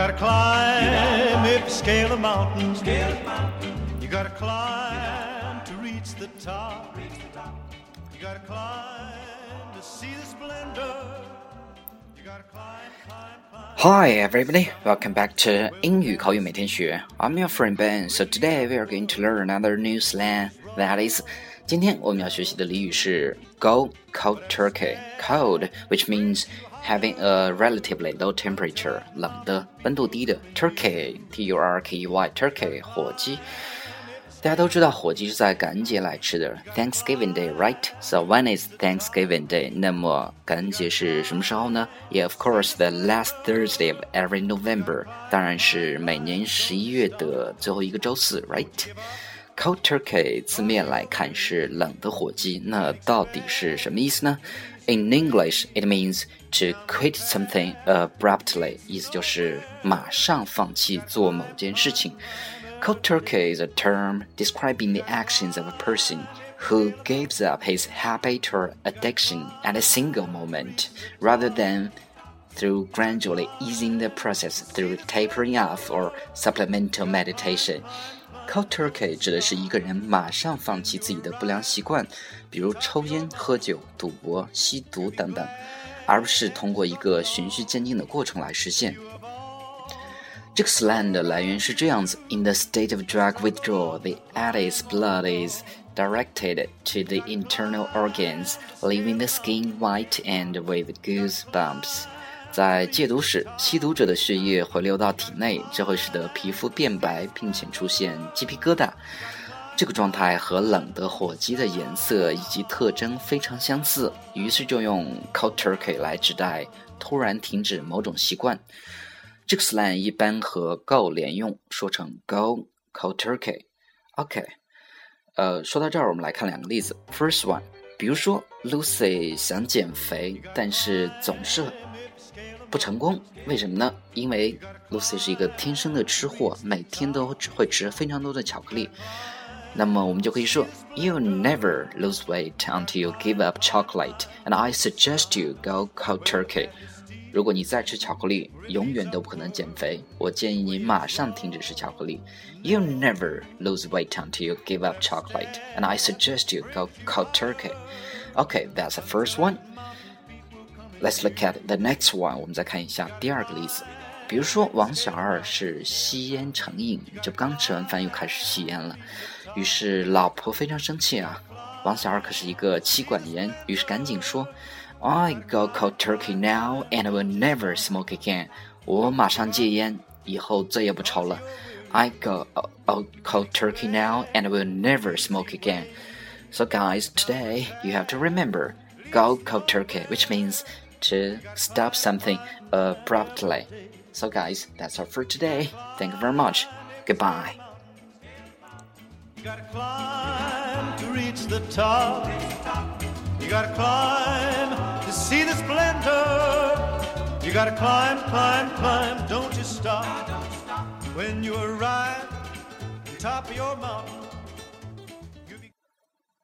gotta climb if you scale a mountain. You gotta climb to reach the top. You gotta climb to see the splendor. You gotta climb, climb, climb. Hi everybody, welcome back to 英语口语每天学. I'm your friend Ben. So today we are going to learn another new slang. That is, 今天我们要学习的俚语是 Go cold turkey. Cold, which means having a relatively low temperature，冷的，温度低的。Turkey，T U R K E Y，Turkey，火鸡。大家都知道火鸡是在感恩节来吃的，Thanksgiving Day，right？So when is Thanksgiving Day？那么感恩节是什么时候呢？Yeah，of course，the last Thursday of every November，当然是每年十一月的最后一个周四 ，right？Cold turkey 字面来看是冷的火鸡，那到底是什么意思呢？In English, it means to quit something abruptly，意思就是马上放弃做某件事情。Cold turkey is a term describing the actions of a person who gives up his habit or addiction at a single moment, rather than through gradually easing the process through tapering off or supplemental meditation. Cold turkey 指的是一个人马上放弃自己的不良习惯，比如抽烟、喝酒、赌博、吸毒等等。而不是通过一个循序渐进的过程来实现。这个 slang 的来源是这样子：In the state of drug withdrawal, the addict's blood is directed to the internal organs, leaving the skin white and with goosebumps。 在戒毒时，吸毒者的血液回流到体内，这会使得皮肤变白，并且出现鸡皮疙瘩。这个状态和冷的火鸡的颜色以及特征非常相似，于是就用 cold turkey 来指代突然停止某种习惯。这个 slang 一般和 go 连用，说成 go cold turkey。OK，呃，说到这儿，我们来看两个例子。First one，比如说 Lucy 想减肥，但是总是不成功，为什么呢？因为 Lucy 是一个天生的吃货，每天都只会吃非常多的巧克力。那么我们就可以说，You never lose weight until you give up chocolate, and I suggest you go cold turkey. 如果你再吃巧克力，永远都不可能减肥。我建议你马上停止吃巧克力。You never lose weight until you give up chocolate, and I suggest you go cold turkey. Okay, that's the first one. Let's look at the next one. 我们再看一下第二个例子。比如说，王小二是吸烟成瘾，这刚吃完饭又开始吸烟了。于是老婆非常生气啊，王小二可是一个妻管严，于是赶紧说：“I go cold turkey now and will never smoke again。”我马上戒烟，以后再也不抽了。I go cold turkey now and will never smoke again. So guys, today you have to remember go cold turkey, which means to stop something abruptly. So guys, that's all for today. Thank you very much. Goodbye. You gotta climb to reach the top. You gotta climb to see the splendor. You gotta climb, climb, climb, don't you stop. When you arrive on top of your mountain,